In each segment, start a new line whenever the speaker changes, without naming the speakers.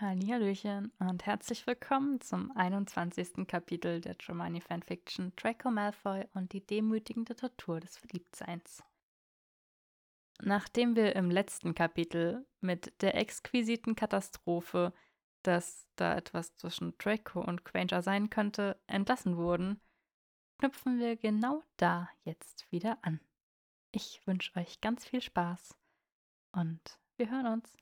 Hallihallöchen und herzlich willkommen zum 21. Kapitel der Hermione Fanfiction Draco Malfoy und die demütigende Tortur des Verliebtseins. Nachdem wir im letzten Kapitel mit der exquisiten Katastrophe, dass da etwas zwischen Draco und Granger sein könnte, entlassen wurden, knüpfen wir genau da jetzt wieder an. Ich wünsche euch ganz viel Spaß und wir hören uns.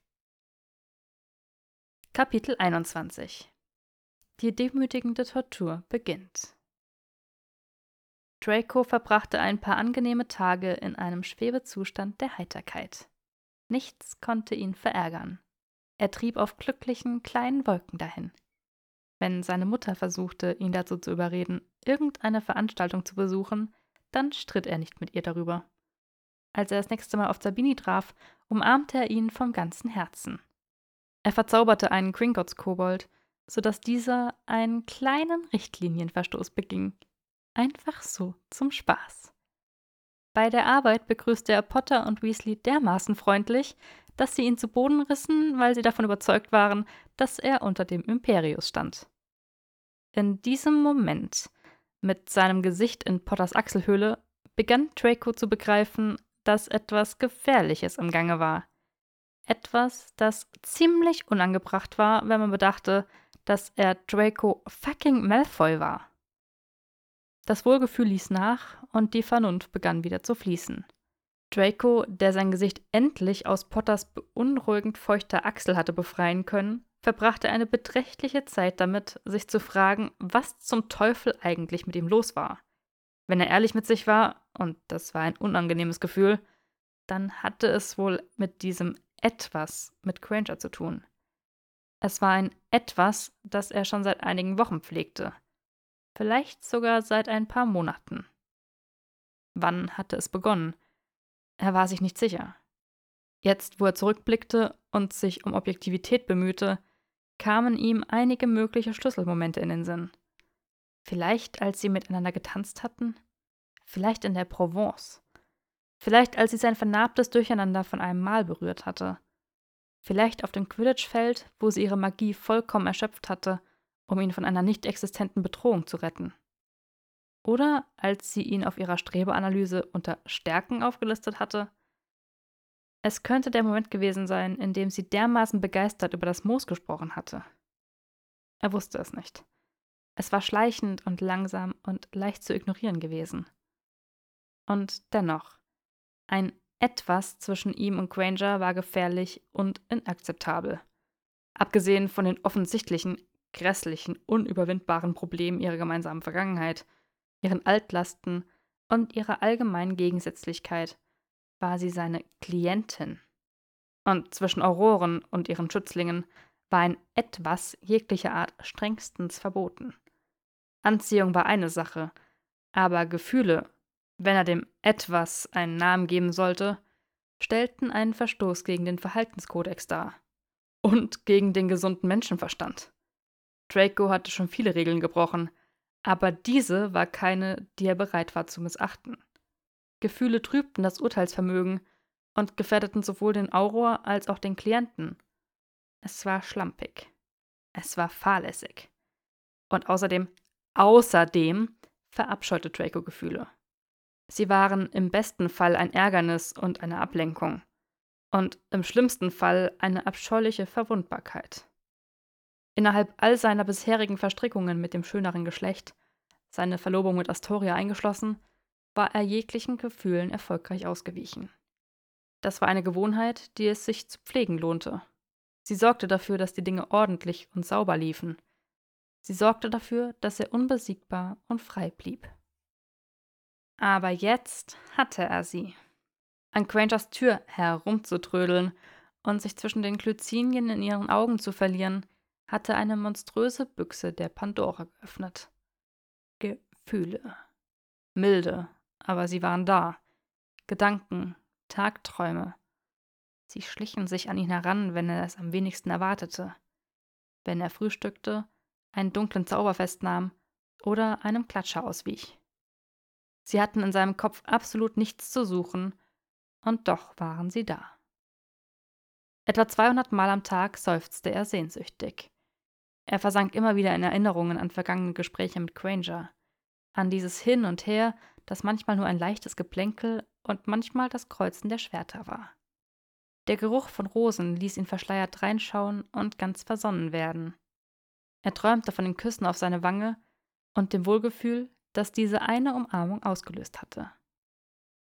Kapitel 21 Die demütigende Tortur beginnt. Draco verbrachte ein paar angenehme Tage in einem Schwebezustand der Heiterkeit. Nichts konnte ihn verärgern. Er trieb auf glücklichen, kleinen Wolken dahin. Wenn seine Mutter versuchte, ihn dazu zu überreden, irgendeine Veranstaltung zu besuchen, dann stritt er nicht mit ihr darüber. Als er das nächste Mal auf Sabini traf, umarmte er ihn vom ganzen Herzen. Er verzauberte einen Gringotts-Kobold, sodass dieser einen kleinen Richtlinienverstoß beging. Einfach so zum Spaß. Bei der Arbeit begrüßte er Potter und Weasley dermaßen freundlich, dass sie ihn zu Boden rissen, weil sie davon überzeugt waren, dass er unter dem Imperius stand. In diesem Moment, mit seinem Gesicht in Potters Achselhöhle, begann Draco zu begreifen, dass etwas Gefährliches im Gange war. Etwas, das ziemlich unangebracht war, wenn man bedachte, dass er Draco fucking Malfoy war. Das Wohlgefühl ließ nach und die Vernunft begann wieder zu fließen. Draco, der sein Gesicht endlich aus Potters beunruhigend feuchter Achsel hatte befreien können, verbrachte eine beträchtliche Zeit damit, sich zu fragen, was zum Teufel eigentlich mit ihm los war. Wenn er ehrlich mit sich war, und das war ein unangenehmes Gefühl, dann hatte es wohl mit diesem etwas mit Granger zu tun. Es war ein etwas, das er schon seit einigen Wochen pflegte. Vielleicht sogar seit ein paar Monaten. Wann hatte es begonnen? Er war sich nicht sicher. Jetzt, wo er zurückblickte und sich um Objektivität bemühte, kamen ihm einige mögliche Schlüsselmomente in den Sinn. Vielleicht, als sie miteinander getanzt hatten? Vielleicht in der Provence? Vielleicht als sie sein vernarbtes Durcheinander von einem Mal berührt hatte. Vielleicht auf dem Quidditch-Feld, wo sie ihre Magie vollkommen erschöpft hatte, um ihn von einer nicht existenten Bedrohung zu retten. Oder als sie ihn auf ihrer Strebeanalyse unter Stärken aufgelistet hatte. Es könnte der Moment gewesen sein, in dem sie dermaßen begeistert über das Moos gesprochen hatte. Er wusste es nicht. Es war schleichend und langsam und leicht zu ignorieren gewesen. Und dennoch, ein etwas zwischen ihm und Granger war gefährlich und inakzeptabel. Abgesehen von den offensichtlichen, grässlichen, unüberwindbaren Problemen ihrer gemeinsamen Vergangenheit, ihren Altlasten und ihrer allgemeinen Gegensätzlichkeit, war sie seine Klientin. Und zwischen Auroren und ihren Schützlingen war ein etwas jeglicher Art strengstens verboten. Anziehung war eine Sache, aber Gefühle wenn er dem etwas einen Namen geben sollte, stellten einen Verstoß gegen den Verhaltenskodex dar. Und gegen den gesunden Menschenverstand. Draco hatte schon viele Regeln gebrochen, aber diese war keine, die er bereit war zu missachten. Gefühle trübten das Urteilsvermögen und gefährdeten sowohl den Auror als auch den Klienten. Es war schlampig. Es war fahrlässig. Und außerdem, außerdem verabscheute Draco Gefühle. Sie waren im besten Fall ein Ärgernis und eine Ablenkung und im schlimmsten Fall eine abscheuliche Verwundbarkeit. Innerhalb all seiner bisherigen Verstrickungen mit dem schöneren Geschlecht, seine Verlobung mit Astoria eingeschlossen, war er jeglichen Gefühlen erfolgreich ausgewichen. Das war eine Gewohnheit, die es sich zu pflegen lohnte. Sie sorgte dafür, dass die Dinge ordentlich und sauber liefen. Sie sorgte dafür, dass er unbesiegbar und frei blieb. Aber jetzt hatte er sie. An Grangers Tür herumzutrödeln und sich zwischen den Glycinien in ihren Augen zu verlieren, hatte eine monströse Büchse der Pandora geöffnet. Gefühle. Milde, aber sie waren da. Gedanken, Tagträume. Sie schlichen sich an ihn heran, wenn er es am wenigsten erwartete. Wenn er frühstückte, einen dunklen Zauber festnahm oder einem Klatscher auswich. Sie hatten in seinem Kopf absolut nichts zu suchen, und doch waren sie da. Etwa 200 Mal am Tag seufzte er sehnsüchtig. Er versank immer wieder in Erinnerungen an vergangene Gespräche mit Granger, an dieses Hin und Her, das manchmal nur ein leichtes Geplänkel und manchmal das Kreuzen der Schwerter war. Der Geruch von Rosen ließ ihn verschleiert reinschauen und ganz versonnen werden. Er träumte von den Küssen auf seine Wange und dem Wohlgefühl, das diese eine Umarmung ausgelöst hatte.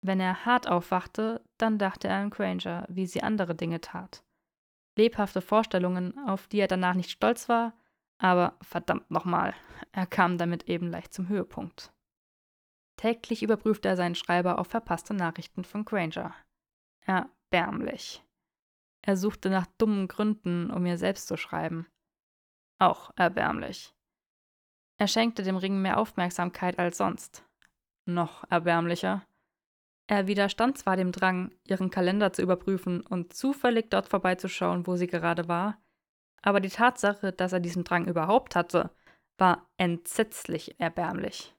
Wenn er hart aufwachte, dann dachte er an Granger, wie sie andere Dinge tat. Lebhafte Vorstellungen, auf die er danach nicht stolz war, aber verdammt nochmal, er kam damit eben leicht zum Höhepunkt. Täglich überprüfte er seinen Schreiber auf verpasste Nachrichten von Granger. Erbärmlich. Er suchte nach dummen Gründen, um ihr selbst zu schreiben. Auch erbärmlich. Er schenkte dem Ring mehr Aufmerksamkeit als sonst. Noch erbärmlicher. Er widerstand zwar dem Drang, ihren Kalender zu überprüfen und zufällig dort vorbeizuschauen, wo sie gerade war, aber die Tatsache, dass er diesen Drang überhaupt hatte, war entsetzlich erbärmlich.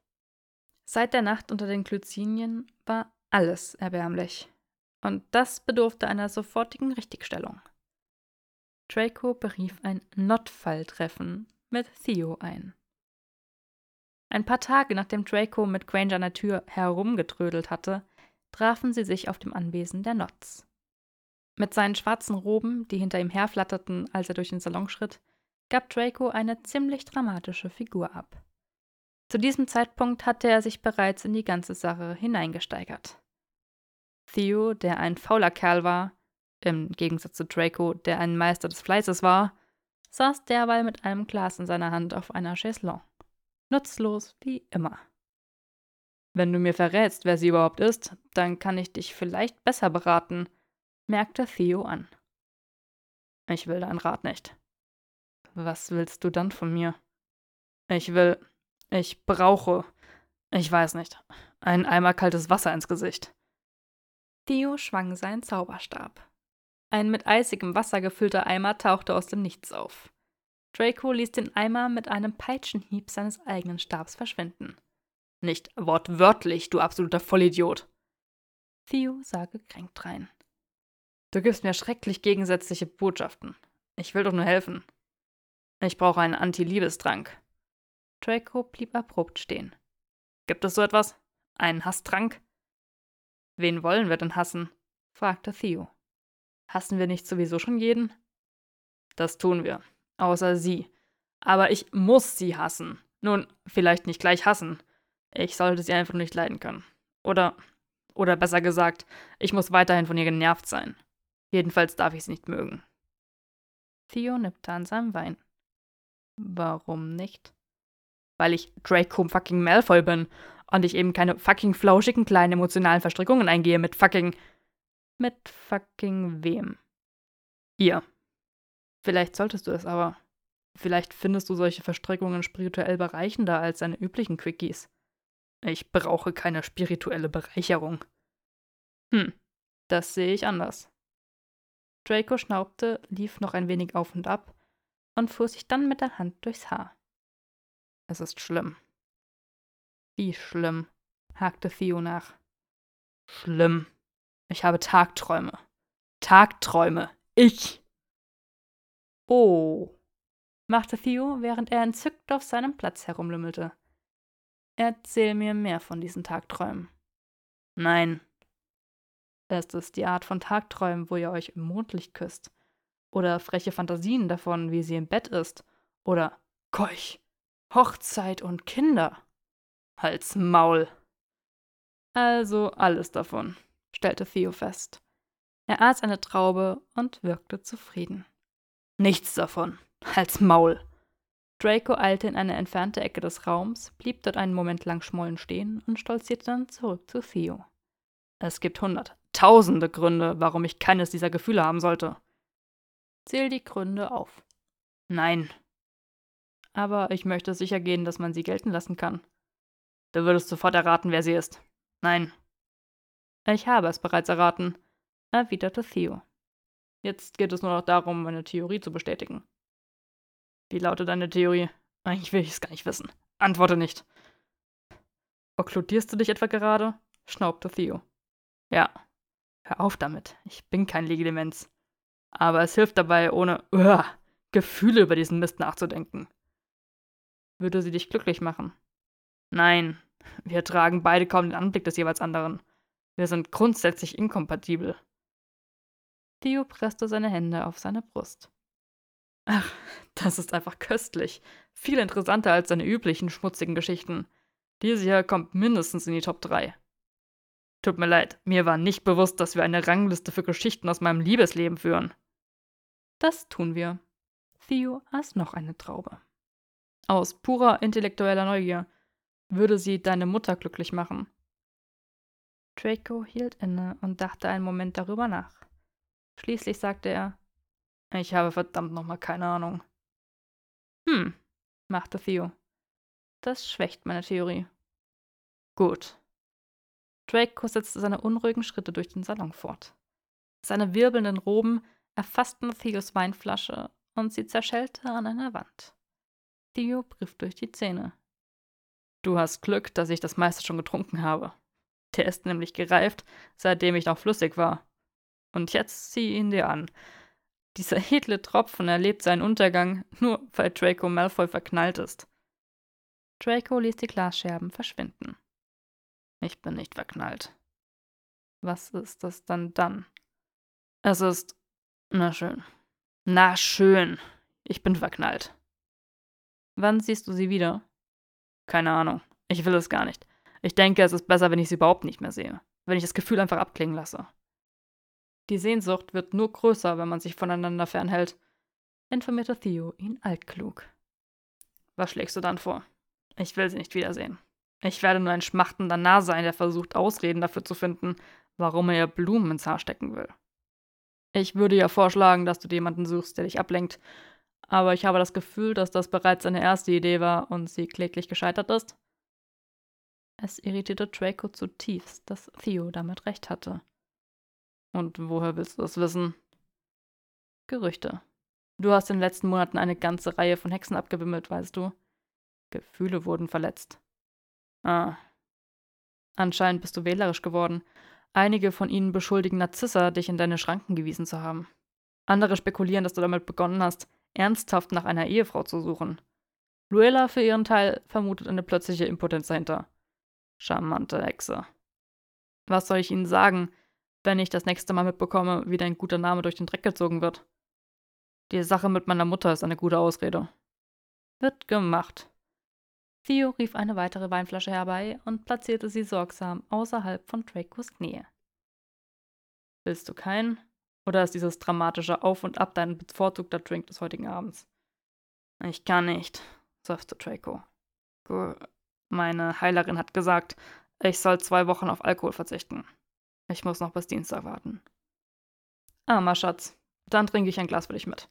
Seit der Nacht unter den Glycinien war alles erbärmlich und das bedurfte einer sofortigen Richtigstellung. Draco berief ein Notfalltreffen mit Theo ein. Ein paar Tage nachdem Draco mit Granger an der Tür herumgetrödelt hatte, trafen sie sich auf dem Anwesen der Notts. Mit seinen schwarzen Roben, die hinter ihm herflatterten, als er durch den Salon schritt, gab Draco eine ziemlich dramatische Figur ab. Zu diesem Zeitpunkt hatte er sich bereits in die ganze Sache hineingesteigert. Theo, der ein fauler Kerl war, im Gegensatz zu Draco, der ein Meister des Fleißes war, saß derweil mit einem Glas in seiner Hand auf einer Chaiselongue. Nutzlos wie immer. Wenn du mir verrätst, wer sie überhaupt ist, dann kann ich dich vielleicht besser beraten, merkte Theo an. Ich will deinen Rat nicht. Was willst du dann von mir? Ich will. Ich brauche. Ich weiß nicht. Ein Eimer kaltes Wasser ins Gesicht. Theo schwang seinen Zauberstab. Ein mit eisigem Wasser gefüllter Eimer tauchte aus dem Nichts auf. Draco ließ den Eimer mit einem Peitschenhieb seines eigenen Stabs verschwinden. Nicht wortwörtlich, du absoluter Vollidiot. Theo sah gekränkt rein. Du gibst mir schrecklich gegensätzliche Botschaften. Ich will doch nur helfen. Ich brauche einen Anti-Liebestrank. Draco blieb abrupt stehen. Gibt es so etwas? Einen Hasstrank? Wen wollen wir denn hassen? fragte Theo. Hassen wir nicht sowieso schon jeden? Das tun wir. Außer sie. Aber ich muss sie hassen. Nun, vielleicht nicht gleich hassen. Ich sollte sie einfach nicht leiden können. Oder, oder besser gesagt, ich muss weiterhin von ihr genervt sein. Jedenfalls darf ich sie nicht mögen. Theo nippte an seinem Wein. Warum nicht? Weil ich Draco fucking Malfoy bin und ich eben keine fucking flauschigen kleinen emotionalen Verstrickungen eingehe mit fucking. Mit fucking wem? Ihr. Vielleicht solltest du es aber. Vielleicht findest du solche Verstrickungen spirituell bereichender als deine üblichen Quickies. Ich brauche keine spirituelle Bereicherung. Hm, das sehe ich anders. Draco schnaubte, lief noch ein wenig auf und ab und fuhr sich dann mit der Hand durchs Haar. Es ist schlimm. Wie schlimm? hakte Theo nach. Schlimm. Ich habe Tagträume. Tagträume. Ich. Oh, machte Theo, während er entzückt auf seinem Platz herumlümmelte. Erzähl mir mehr von diesen Tagträumen. Nein. Ist es die Art von Tagträumen, wo ihr euch im Mondlicht küsst? Oder freche Fantasien davon, wie sie im Bett ist? Oder Keuch, Hochzeit und Kinder? Halt's Maul. Also alles davon, stellte Theo fest. Er aß eine Traube und wirkte zufrieden. Nichts davon. Halt's Maul. Draco eilte in eine entfernte Ecke des Raums, blieb dort einen Moment lang schmollen stehen und stolzierte dann zurück zu Theo. Es gibt hunderttausende Gründe, warum ich keines dieser Gefühle haben sollte. Zähl die Gründe auf. Nein. Aber ich möchte sicher gehen, dass man sie gelten lassen kann. Du würdest sofort erraten, wer sie ist. Nein. Ich habe es bereits erraten, erwiderte Theo. Jetzt geht es nur noch darum, meine Theorie zu bestätigen. Wie lautet deine Theorie? Eigentlich will ich es gar nicht wissen. Antworte nicht. Okkludierst du dich etwa gerade? schnaubte Theo. Ja. Hör auf damit. Ich bin kein Legidemenz.
Aber es hilft dabei, ohne uh, Gefühle über diesen Mist nachzudenken.
Würde sie dich glücklich machen?
Nein, wir tragen beide kaum den Anblick des jeweils anderen. Wir sind grundsätzlich inkompatibel.
Theo presste seine Hände auf seine Brust.
Ach, das ist einfach köstlich. Viel interessanter als seine üblichen schmutzigen Geschichten. Diese hier kommt mindestens in die Top 3. Tut mir leid, mir war nicht bewusst, dass wir eine Rangliste für Geschichten aus meinem Liebesleben führen.
Das tun wir. Theo aß noch eine Traube. Aus purer intellektueller Neugier würde sie deine Mutter glücklich machen. Draco hielt inne und dachte einen Moment darüber nach. Schließlich sagte er,
ich habe verdammt nochmal keine Ahnung.
Hm, machte Theo. Das schwächt meine Theorie.
Gut.
Draco setzte seine unruhigen Schritte durch den Salon fort. Seine wirbelnden Roben erfassten Theos Weinflasche und sie zerschellte an einer Wand. Theo griff durch die Zähne.
Du hast Glück, dass ich das meiste schon getrunken habe. Der ist nämlich gereift, seitdem ich noch flüssig war. Und jetzt zieh ihn dir an. Dieser edle Tropfen erlebt seinen Untergang, nur weil Draco Malfoy verknallt ist.
Draco ließ die Glasscherben verschwinden.
Ich bin nicht verknallt.
Was ist das dann dann?
Es ist. Na schön. Na schön. Ich bin verknallt.
Wann siehst du sie wieder?
Keine Ahnung. Ich will es gar nicht. Ich denke, es ist besser, wenn ich sie überhaupt nicht mehr sehe. Wenn ich das Gefühl einfach abklingen lasse.
Die Sehnsucht wird nur größer, wenn man sich voneinander fernhält, informierte Theo ihn altklug.
Was schlägst du dann vor? Ich will sie nicht wiedersehen. Ich werde nur ein schmachtender Narr sein, der versucht, Ausreden dafür zu finden, warum er ihr Blumen ins Haar stecken will. Ich würde ja vorschlagen, dass du jemanden suchst, der dich ablenkt, aber ich habe das Gefühl, dass das bereits seine erste Idee war und sie kläglich gescheitert ist.
Es irritierte Draco zutiefst, dass Theo damit recht hatte.
Und woher willst du das wissen?
Gerüchte. Du hast in den letzten Monaten eine ganze Reihe von Hexen abgewimmelt, weißt du. Gefühle wurden verletzt.
Ah.
Anscheinend bist du wählerisch geworden. Einige von ihnen beschuldigen Narzissa, dich in deine Schranken gewiesen zu haben. Andere spekulieren, dass du damit begonnen hast, ernsthaft nach einer Ehefrau zu suchen. Luella für ihren Teil vermutet eine plötzliche Impotenz dahinter. Charmante Hexe. Was soll ich ihnen sagen, wenn ich das nächste Mal mitbekomme, wie dein guter Name durch den Dreck gezogen wird? Die Sache mit meiner Mutter ist eine gute Ausrede. Wird gemacht. Theo rief eine weitere Weinflasche herbei und platzierte sie sorgsam außerhalb von Dracos Nähe. Willst du keinen? Oder ist dieses dramatische Auf und Ab dein bevorzugter Drink des heutigen Abends?
Ich kann nicht, seufzte Draco. Meine Heilerin hat gesagt, ich soll zwei Wochen auf Alkohol verzichten. Ich muss noch bis Dienstag warten.
Armer Schatz, dann trinke ich ein Glas für dich mit.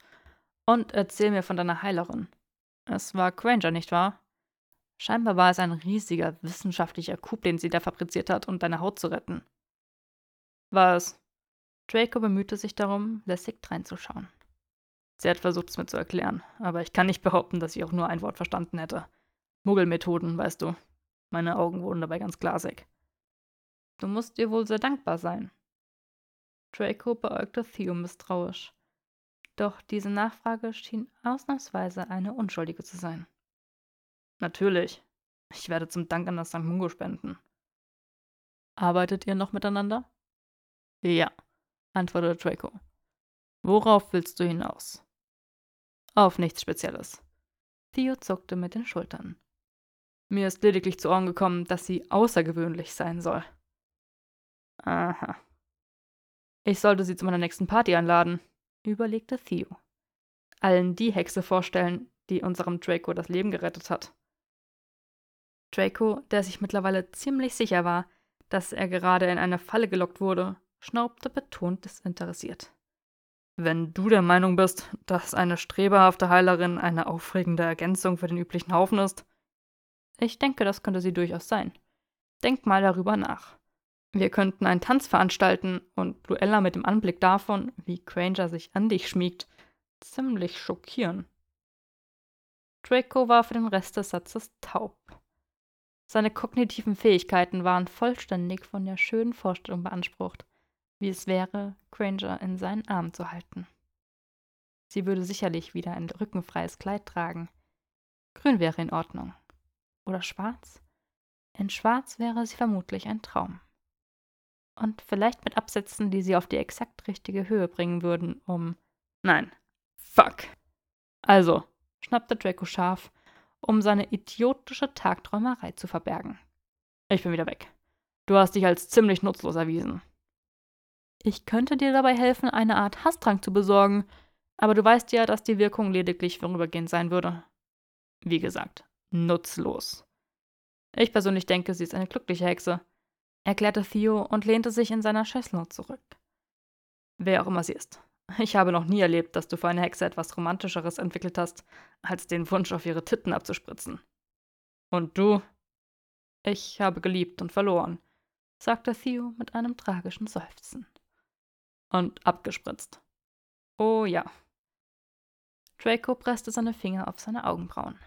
Und erzähl mir von deiner Heilerin. Es war Granger, nicht wahr? Scheinbar war es ein riesiger wissenschaftlicher Coup, den sie da fabriziert hat, um deine Haut zu retten. Was? Draco bemühte sich darum, lässig dreinzuschauen.
Sie hat versucht, es mir zu erklären, aber ich kann nicht behaupten, dass ich auch nur ein Wort verstanden hätte. Muggelmethoden, weißt du. Meine Augen wurden dabei ganz glasig.
Du musst ihr wohl sehr dankbar sein. Draco beäugte Theo misstrauisch. Doch diese Nachfrage schien ausnahmsweise eine unschuldige zu sein.
Natürlich. Ich werde zum Dank an das St. Mungo spenden.
Arbeitet ihr noch miteinander?
Ja,
antwortete Draco. Worauf willst du hinaus?
Auf nichts Spezielles.
Theo zuckte mit den Schultern.
Mir ist lediglich zu Ohren gekommen, dass sie außergewöhnlich sein soll.
Aha. Ich sollte sie zu meiner nächsten Party einladen, überlegte Theo. Allen die Hexe vorstellen, die unserem Draco das Leben gerettet hat. Draco, der sich mittlerweile ziemlich sicher war, dass er gerade in eine Falle gelockt wurde, schnaubte betont desinteressiert.
Wenn du der Meinung bist, dass eine strebehafte Heilerin eine aufregende Ergänzung für den üblichen Haufen ist,
ich denke, das könnte sie durchaus sein. Denk mal darüber nach. Wir könnten einen Tanz veranstalten und Luella mit dem Anblick davon, wie Granger sich an dich schmiegt, ziemlich schockieren. Draco war für den Rest des Satzes taub. Seine kognitiven Fähigkeiten waren vollständig von der schönen Vorstellung beansprucht, wie es wäre, Granger in seinen Armen zu halten. Sie würde sicherlich wieder ein rückenfreies Kleid tragen. Grün wäre in Ordnung. Oder schwarz? In schwarz wäre sie vermutlich ein Traum. Und vielleicht mit Absätzen, die sie auf die exakt richtige Höhe bringen würden, um.
Nein. Fuck. Also, schnappte Draco scharf, um seine idiotische Tagträumerei zu verbergen. Ich bin wieder weg. Du hast dich als ziemlich nutzlos erwiesen.
Ich könnte dir dabei helfen, eine Art Hasstrank zu besorgen, aber du weißt ja, dass die Wirkung lediglich vorübergehend sein würde.
Wie gesagt, nutzlos. Ich persönlich denke, sie ist eine glückliche Hexe, erklärte Theo und lehnte sich in seiner Schessel zurück. Wer auch immer sie ist. Ich habe noch nie erlebt, dass du für eine Hexe etwas Romantischeres entwickelt hast, als den Wunsch, auf ihre Titten abzuspritzen. Und du?
Ich habe geliebt und verloren, sagte Theo mit einem tragischen Seufzen.
Und abgespritzt. Oh ja.
Draco presste seine Finger auf seine Augenbrauen.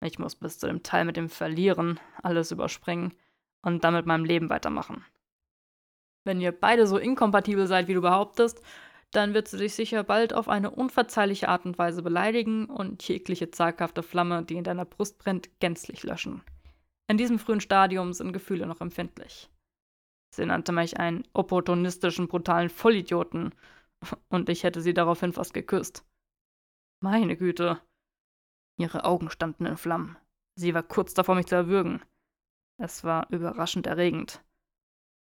Ich muss bis zu dem Teil mit dem Verlieren alles überspringen und dann mit meinem Leben weitermachen. Wenn ihr beide so inkompatibel seid, wie du behauptest, dann wird sie dich sicher bald auf eine unverzeihliche Art und Weise beleidigen und jegliche zaghafte Flamme, die in deiner Brust brennt, gänzlich löschen. In diesem frühen Stadium sind Gefühle noch empfindlich. Sie nannte mich einen opportunistischen, brutalen Vollidioten und ich hätte sie daraufhin fast geküsst. Meine Güte, Ihre Augen standen in Flammen. Sie war kurz davor, mich zu erwürgen. Es war überraschend erregend.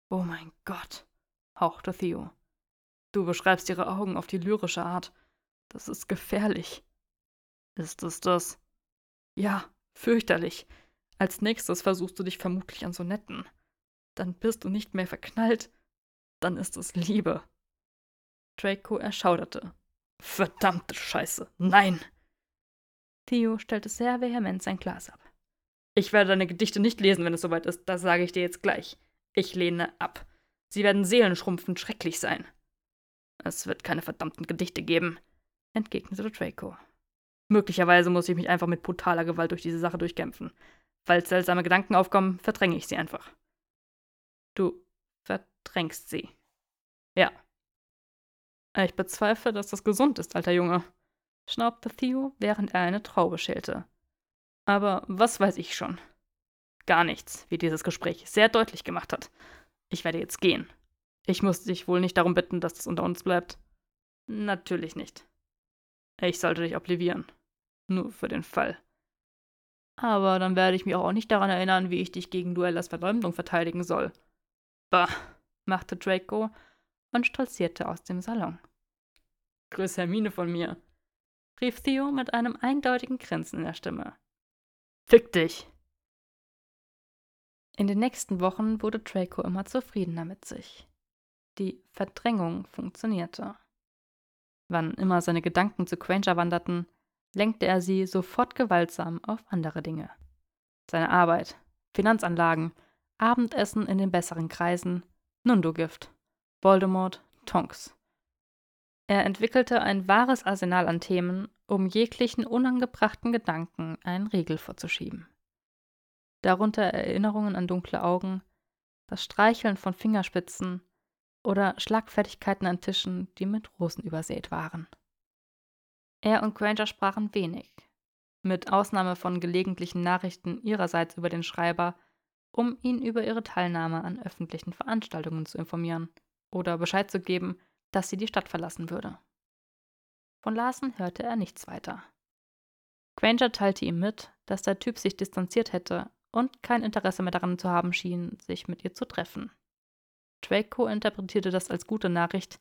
Oh mein Gott,
hauchte Theo. Du beschreibst ihre Augen auf die lyrische Art. Das ist gefährlich. Ist es das?
Ja, fürchterlich. Als nächstes versuchst du dich vermutlich an Sonetten. Dann bist du nicht mehr verknallt. Dann ist es Liebe.
Draco erschauderte. Verdammte Scheiße. Nein!
Theo stellte sehr vehement sein Glas ab.
Ich werde deine Gedichte nicht lesen, wenn es soweit ist, das sage ich dir jetzt gleich. Ich lehne ab. Sie werden seelenschrumpfend schrecklich sein. Es wird keine verdammten Gedichte geben, entgegnete Draco. Möglicherweise muss ich mich einfach mit brutaler Gewalt durch diese Sache durchkämpfen. Falls seltsame Gedanken aufkommen, verdränge ich sie einfach. Du verdrängst sie. Ja. Ich bezweifle, dass das gesund ist, alter Junge schnaubte Theo, während er eine Traube schälte. Aber was weiß ich schon? Gar nichts, wie dieses Gespräch sehr deutlich gemacht hat. Ich werde jetzt gehen. Ich muss dich wohl nicht darum bitten, dass es unter uns bleibt. Natürlich nicht. Ich sollte dich oblivieren. Nur für den Fall. Aber dann werde ich mich auch nicht daran erinnern, wie ich dich gegen Duellas Verleumdung verteidigen soll. Bah, machte Draco und stolzierte aus dem Salon. Grüß Hermine von mir rief Theo mit einem eindeutigen Grinsen in der Stimme. Fick dich!
In den nächsten Wochen wurde Draco immer zufriedener mit sich. Die Verdrängung funktionierte. Wann immer seine Gedanken zu Granger wanderten, lenkte er sie sofort gewaltsam auf andere Dinge. Seine Arbeit, Finanzanlagen, Abendessen in den besseren Kreisen, Nundogift, Voldemort, Tonks. Er entwickelte ein wahres Arsenal an Themen, um jeglichen unangebrachten Gedanken einen Riegel vorzuschieben. Darunter Erinnerungen an dunkle Augen, das Streicheln von Fingerspitzen oder Schlagfertigkeiten an Tischen, die mit Rosen übersät waren. Er und Granger sprachen wenig, mit Ausnahme von gelegentlichen Nachrichten ihrerseits über den Schreiber, um ihn über ihre Teilnahme an öffentlichen Veranstaltungen zu informieren oder Bescheid zu geben, dass sie die Stadt verlassen würde. Von Larsen hörte er nichts weiter. Granger teilte ihm mit, dass der Typ sich distanziert hätte und kein Interesse mehr daran zu haben schien, sich mit ihr zu treffen. Draco interpretierte das als gute Nachricht,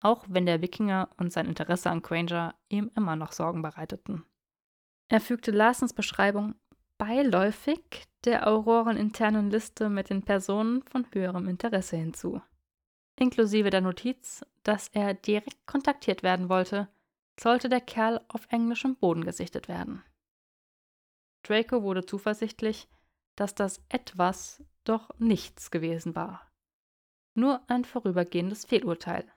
auch wenn der Wikinger und sein Interesse an Granger ihm immer noch Sorgen bereiteten. Er fügte Larsens Beschreibung beiläufig der auroreninternen Liste mit den Personen von höherem Interesse hinzu inklusive der Notiz, dass er direkt kontaktiert werden wollte, sollte der Kerl auf englischem Boden gesichtet werden. Draco wurde zuversichtlich, dass das etwas doch nichts gewesen war. Nur ein vorübergehendes Fehlurteil.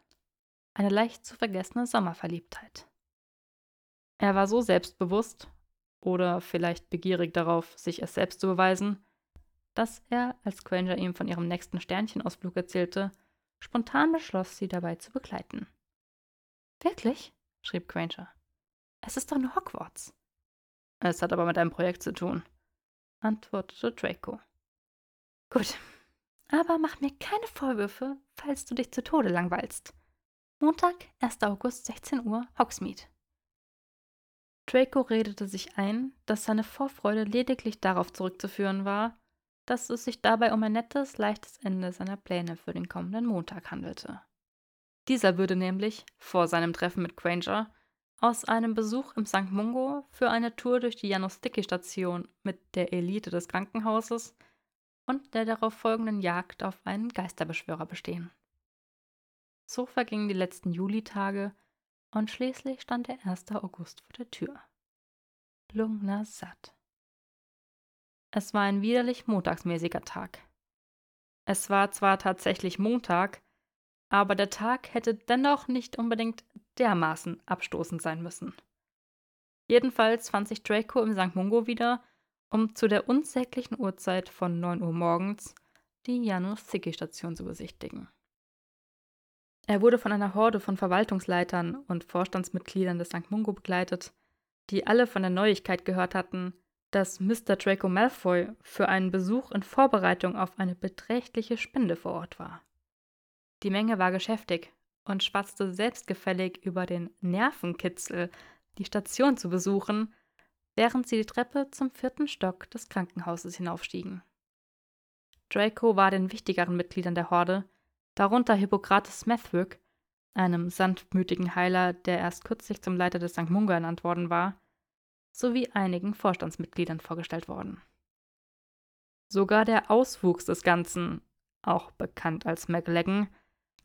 Eine leicht zu vergessene Sommerverliebtheit. Er war so selbstbewusst, oder vielleicht begierig darauf, sich es selbst zu beweisen, dass er, als Granger ihm von ihrem nächsten Sternchenausflug erzählte, spontan beschloss, sie dabei zu begleiten. Wirklich? Schrieb Granger. Es ist doch nur Hogwarts.
Es hat aber mit einem Projekt zu tun, antwortete Draco.
Gut, aber mach mir keine Vorwürfe, falls du dich zu Tode langweilst. Montag, 1. August, 16 Uhr, Hogsmeade. Draco redete sich ein, dass seine Vorfreude lediglich darauf zurückzuführen war, dass es sich dabei um ein nettes, leichtes Ende seiner Pläne für den kommenden Montag handelte. Dieser würde nämlich, vor seinem Treffen mit Granger, aus einem Besuch im St. Mungo für eine Tour durch die Janus-Dicky-Station mit der Elite des Krankenhauses und der darauf folgenden Jagd auf einen Geisterbeschwörer bestehen. So vergingen die letzten Julitage und schließlich stand der 1. August vor der Tür. Lungner satt. Es war ein widerlich montagsmäßiger Tag. Es war zwar tatsächlich Montag, aber der Tag hätte dennoch nicht unbedingt dermaßen abstoßend sein müssen. Jedenfalls fand sich Draco im St. Mungo wieder, um zu der unsäglichen Uhrzeit von 9 Uhr morgens die Janus-Zicki-Station zu besichtigen. Er wurde von einer Horde von Verwaltungsleitern und Vorstandsmitgliedern des St. Mungo begleitet, die alle von der Neuigkeit gehört hatten, dass Mr. Draco Malfoy für einen Besuch in Vorbereitung auf eine beträchtliche Spende vor Ort war. Die Menge war geschäftig und schwatzte selbstgefällig über den Nervenkitzel, die Station zu besuchen, während sie die Treppe zum vierten Stock des Krankenhauses hinaufstiegen. Draco war den wichtigeren Mitgliedern der Horde, darunter Hippokrates Smethwick, einem sanftmütigen Heiler, der erst kürzlich zum Leiter des St. Mungo ernannt worden war, sowie einigen Vorstandsmitgliedern vorgestellt worden. Sogar der Auswuchs des Ganzen, auch bekannt als McLaggen,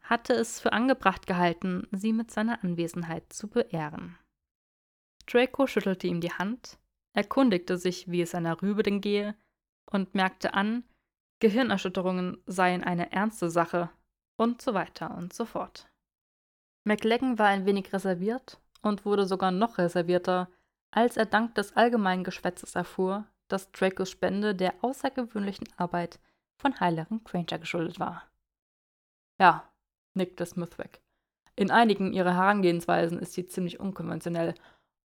hatte es für angebracht gehalten, sie mit seiner Anwesenheit zu beehren. Draco schüttelte ihm die Hand, erkundigte sich, wie es seiner Rübe denn gehe, und merkte an, Gehirnerschütterungen seien eine ernste Sache und so weiter und so fort. McLaggen war ein wenig reserviert und wurde sogar noch reservierter, als er dank des allgemeinen Geschwätzes erfuhr, dass Dracos Spende der außergewöhnlichen Arbeit von Heilerin Granger geschuldet war. Ja, nickte Smithwick. In einigen ihrer Herangehensweisen ist sie ziemlich unkonventionell.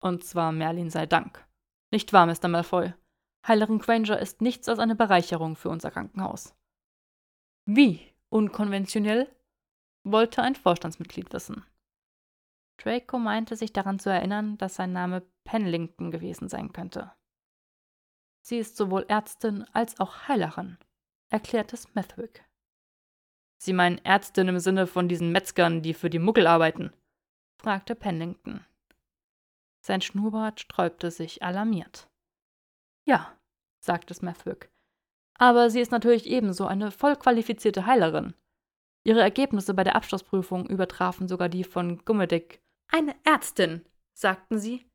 Und zwar Merlin sei Dank. Nicht wahr, Mr. Malfoy? Heilerin Granger ist nichts als eine Bereicherung für unser Krankenhaus. Wie unkonventionell? wollte ein Vorstandsmitglied wissen. Draco meinte sich daran zu erinnern, dass sein Name Penlington gewesen sein könnte. Sie ist sowohl Ärztin als auch Heilerin, erklärte Smethwick. Sie meinen Ärztin im Sinne von diesen Metzgern, die für die Muggel arbeiten? fragte Pennington. Sein Schnurrbart sträubte sich alarmiert. Ja, sagte Smethwick. Aber sie ist natürlich ebenso eine vollqualifizierte Heilerin. Ihre Ergebnisse bei der Abschlussprüfung übertrafen sogar die von Gummedick. Eine Ärztin, sagten sie.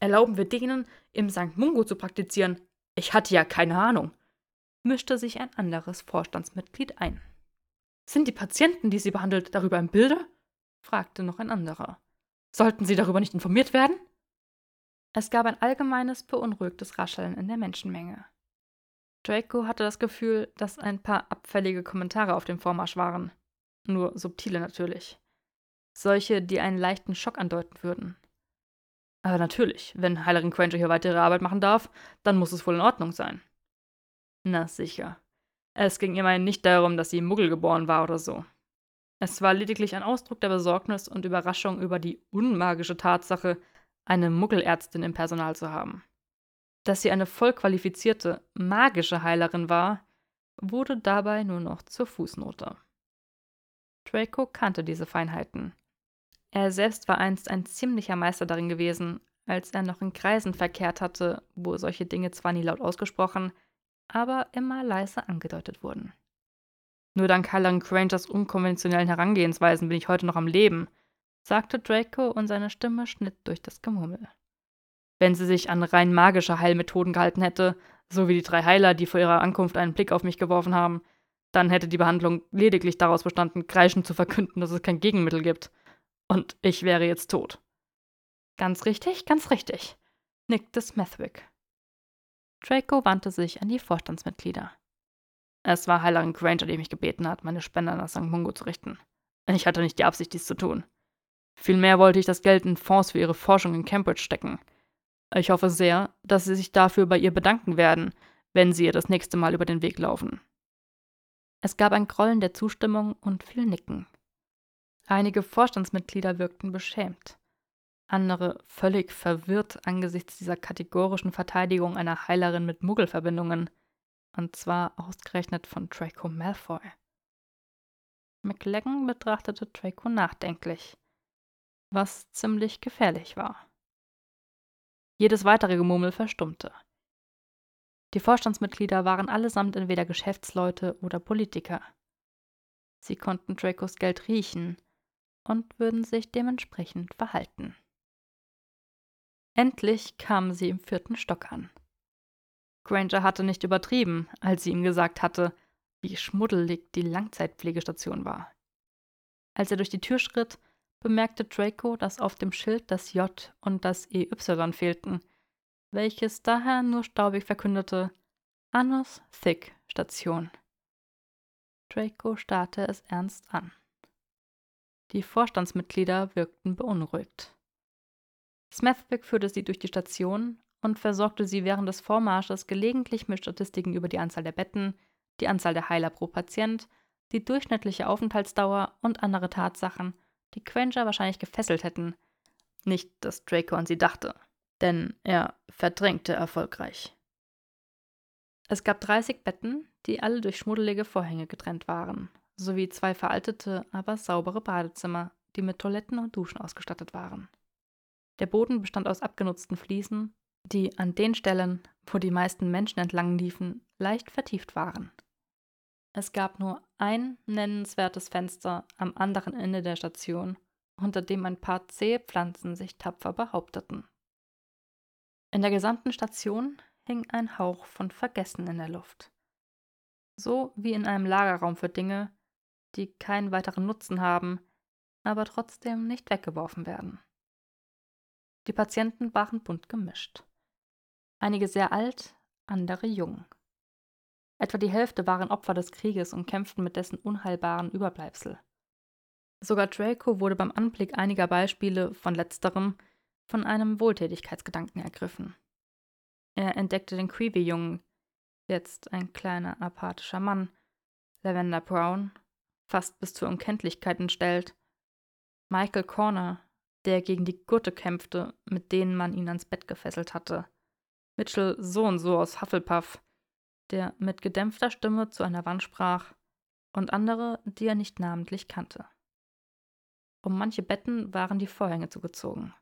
Erlauben wir denen, im St. Mungo zu praktizieren? Ich hatte ja keine Ahnung, mischte sich ein anderes Vorstandsmitglied ein. Sind die Patienten, die sie behandelt, darüber im Bilde? fragte noch ein anderer. Sollten sie darüber nicht informiert werden? Es gab ein allgemeines, beunruhigtes Rascheln in der Menschenmenge. Draco hatte das Gefühl, dass ein paar abfällige Kommentare auf dem Vormarsch waren. Nur subtile natürlich. Solche, die einen leichten Schock andeuten würden. Aber natürlich, wenn Heilerin Granger hier weitere Arbeit machen darf, dann muss es wohl in Ordnung sein. Na sicher. Es ging immerhin nicht darum, dass sie Muggel geboren war oder so. Es war lediglich ein Ausdruck der Besorgnis und Überraschung über die unmagische Tatsache, eine Muggelärztin im Personal zu haben. Dass sie eine vollqualifizierte, magische Heilerin war, wurde dabei nur noch zur Fußnote. Draco kannte diese Feinheiten. Er selbst war einst ein ziemlicher Meister darin gewesen, als er noch in Kreisen verkehrt hatte, wo solche Dinge zwar nie laut ausgesprochen, aber immer leise angedeutet wurden. Nur dank Heilerin Grangers unkonventionellen Herangehensweisen bin ich heute noch am Leben, sagte Draco und seine Stimme schnitt durch das Gemurmel. Wenn sie sich an rein magische Heilmethoden gehalten hätte, so wie die drei Heiler, die vor ihrer Ankunft einen Blick auf mich geworfen haben, dann hätte die Behandlung lediglich daraus bestanden, kreischend zu verkünden, dass es kein Gegenmittel gibt. Und ich wäre jetzt tot. Ganz richtig, ganz richtig, nickte Smethwick. Draco wandte sich an die Vorstandsmitglieder. Es war Heilerin Granger, die mich gebeten hat, meine Spende nach St. Mungo zu richten. Ich hatte nicht die Absicht, dies zu tun.
Vielmehr wollte ich das Geld in Fonds für ihre Forschung in Cambridge stecken. Ich hoffe sehr, dass Sie sich dafür bei ihr bedanken werden, wenn Sie ihr das nächste Mal über den Weg laufen.
Es gab ein Grollen der Zustimmung und viel Nicken. Einige Vorstandsmitglieder wirkten beschämt, andere völlig verwirrt angesichts dieser kategorischen Verteidigung einer Heilerin mit Muggelverbindungen, und zwar ausgerechnet von Draco Malfoy. McLaggen betrachtete Draco nachdenklich, was ziemlich gefährlich war. Jedes weitere Gemurmel verstummte. Die Vorstandsmitglieder waren allesamt entweder Geschäftsleute oder Politiker. Sie konnten Dracos Geld riechen und würden sich dementsprechend verhalten. Endlich kamen sie im vierten Stock an. Granger hatte nicht übertrieben, als sie ihm gesagt hatte, wie schmuddelig die Langzeitpflegestation war. Als er durch die Tür schritt, bemerkte Draco, dass auf dem Schild das J und das EY fehlten, welches daher nur staubig verkündete Anus Thick Station. Draco starrte es ernst an. Die Vorstandsmitglieder wirkten beunruhigt. Smethwick führte sie durch die Station und versorgte sie während des Vormarsches gelegentlich mit Statistiken über die Anzahl der Betten, die Anzahl der Heiler pro Patient, die durchschnittliche Aufenthaltsdauer und andere Tatsachen, die Quencher wahrscheinlich gefesselt hätten. Nicht, dass Draco an sie dachte, denn er verdrängte erfolgreich. Es gab 30 Betten, die alle durch schmuddelige Vorhänge getrennt waren, sowie zwei veraltete, aber saubere Badezimmer, die mit Toiletten und Duschen ausgestattet waren. Der Boden bestand aus abgenutzten Fliesen, die an den Stellen, wo die meisten Menschen entlang liefen, leicht vertieft waren. Es gab nur ein nennenswertes Fenster am anderen Ende der Station, unter dem ein paar zähe Pflanzen sich tapfer behaupteten. In der gesamten Station hing ein Hauch von Vergessen in der Luft. So wie in einem Lagerraum für Dinge, die keinen weiteren Nutzen haben, aber trotzdem nicht weggeworfen werden. Die Patienten waren bunt gemischt. Einige sehr alt, andere jung. Etwa die Hälfte waren Opfer des Krieges und kämpften mit dessen unheilbaren Überbleibsel. Sogar Draco wurde beim Anblick einiger Beispiele von letzterem von einem Wohltätigkeitsgedanken ergriffen. Er entdeckte den Creevy-Jungen, jetzt ein kleiner apathischer Mann, Lavender Brown, fast bis zur Unkenntlichkeit entstellt, Michael Corner, der gegen die Gurte kämpfte, mit denen man ihn ans Bett gefesselt hatte, Mitchell so und so aus Hufflepuff, der mit gedämpfter Stimme zu einer Wand sprach, und andere, die er nicht namentlich kannte. Um manche Betten waren die Vorhänge zugezogen.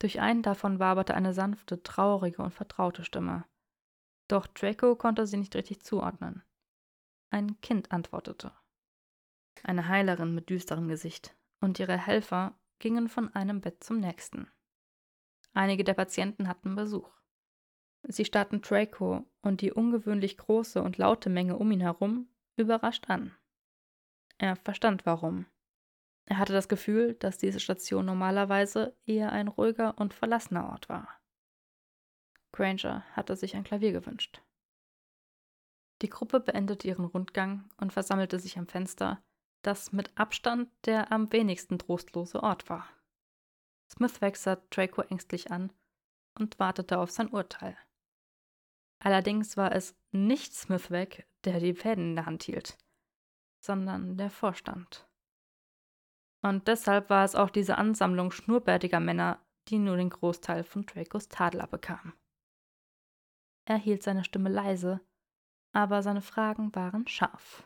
Durch einen davon waberte eine sanfte, traurige und vertraute Stimme. Doch Draco konnte sie nicht richtig zuordnen. Ein Kind antwortete. Eine Heilerin mit düsterem Gesicht und ihre Helfer gingen von einem Bett zum nächsten. Einige der Patienten hatten Besuch. Sie starrten Draco und die ungewöhnlich große und laute Menge um ihn herum überrascht an. Er verstand warum. Er hatte das Gefühl, dass diese Station normalerweise eher ein ruhiger und verlassener Ort war. Granger hatte sich ein Klavier gewünscht. Die Gruppe beendete ihren Rundgang und versammelte sich am Fenster, das mit Abstand der am wenigsten trostlose Ort war. Smithwack sah Draco ängstlich an und wartete auf sein Urteil. Allerdings war es nicht Smithwack, der die Fäden in der Hand hielt, sondern der Vorstand. Und deshalb war es auch diese Ansammlung schnurrbärtiger Männer, die nur den Großteil von Dracos Tadel abbekam. Er hielt seine Stimme leise, aber seine Fragen waren scharf.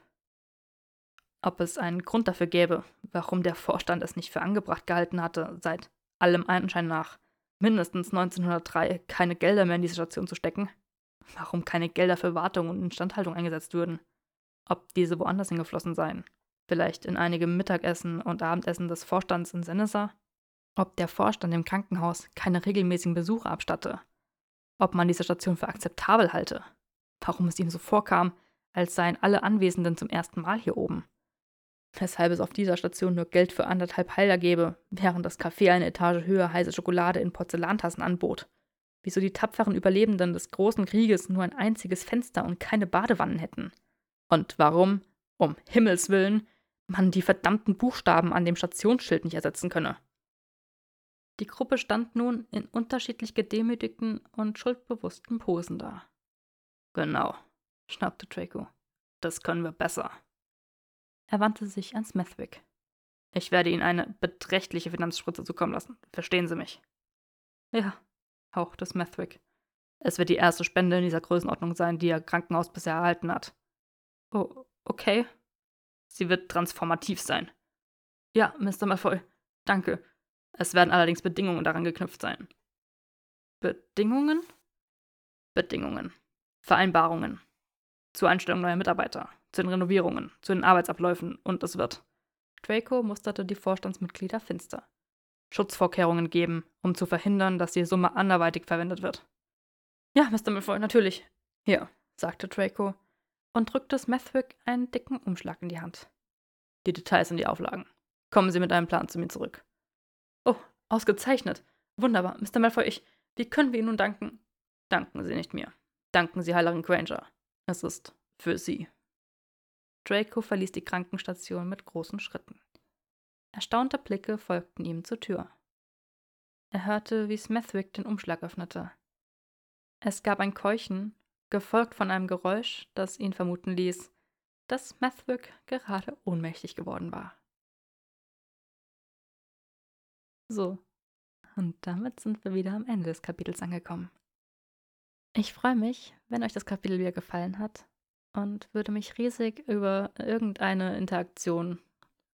Ob es einen Grund dafür gäbe, warum der Vorstand es nicht für angebracht gehalten hatte, seit allem Anschein nach mindestens 1903 keine Gelder mehr in diese Station zu stecken? warum keine Gelder für Wartung und Instandhaltung eingesetzt würden. Ob diese woanders hingeflossen seien. Vielleicht in einigem Mittagessen und Abendessen des Vorstands in Senessa? Ob der Vorstand im Krankenhaus keine regelmäßigen Besuche abstatte? Ob man diese Station für akzeptabel halte? Warum es ihm so vorkam, als seien alle Anwesenden zum ersten Mal hier oben? Weshalb es auf dieser Station nur Geld für anderthalb Heiler gäbe, während das Café eine Etage höher heiße Schokolade in Porzellantassen anbot wieso die tapferen Überlebenden des großen Krieges nur ein einziges Fenster und keine Badewannen hätten. Und warum, um Himmels willen,
man die verdammten Buchstaben an dem Stationsschild nicht ersetzen könne.
Die Gruppe stand nun in unterschiedlich gedemütigten und schuldbewussten Posen da.
Genau, schnappte Draco. Das können wir besser.
Er wandte sich an Smethwick.
Ich werde Ihnen eine beträchtliche Finanzspritze zukommen lassen. Verstehen Sie mich?
Ja, hauchte Smethwick.
Es wird die erste Spende in dieser Größenordnung sein, die Ihr Krankenhaus bisher erhalten hat.
Oh, okay.
Sie wird transformativ sein.
Ja, Mr. Malfoy. Danke.
Es werden allerdings Bedingungen daran geknüpft sein.
Bedingungen?
Bedingungen. Vereinbarungen. Zur Einstellung neuer Mitarbeiter, zu den Renovierungen, zu den Arbeitsabläufen und es wird.
Draco musterte die Vorstandsmitglieder finster.
Schutzvorkehrungen geben, um zu verhindern, dass die Summe anderweitig verwendet wird.
Ja, Mr. Malfoy, natürlich. Hier, sagte Draco und drückte Smethwick einen dicken Umschlag in die Hand.
Die Details in die Auflagen. Kommen Sie mit einem Plan zu mir zurück.
Oh, ausgezeichnet. Wunderbar. Mr. Malfoy, ich. Wie können wir Ihnen nun danken?
Danken Sie nicht mir. Danken Sie Heilerin Granger. Es ist für Sie.
Draco verließ die Krankenstation mit großen Schritten. Erstaunte Blicke folgten ihm zur Tür. Er hörte, wie Smethwick den Umschlag öffnete. Es gab ein Keuchen, gefolgt von einem Geräusch, das ihn vermuten ließ, dass Smethwick gerade ohnmächtig geworden war. So, und damit sind wir wieder am Ende des Kapitels angekommen. Ich freue mich, wenn euch das Kapitel wieder gefallen hat und würde mich riesig über irgendeine Interaktion,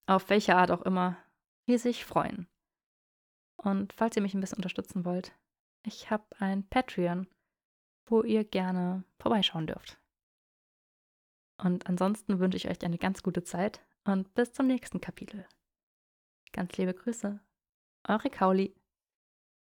auf welche Art auch immer, riesig freuen. Und falls ihr mich ein bisschen unterstützen wollt, ich habe ein Patreon, wo ihr gerne vorbeischauen dürft. Und ansonsten wünsche ich euch eine ganz gute Zeit und bis zum nächsten Kapitel. Ganz liebe Grüße, eure Kauli.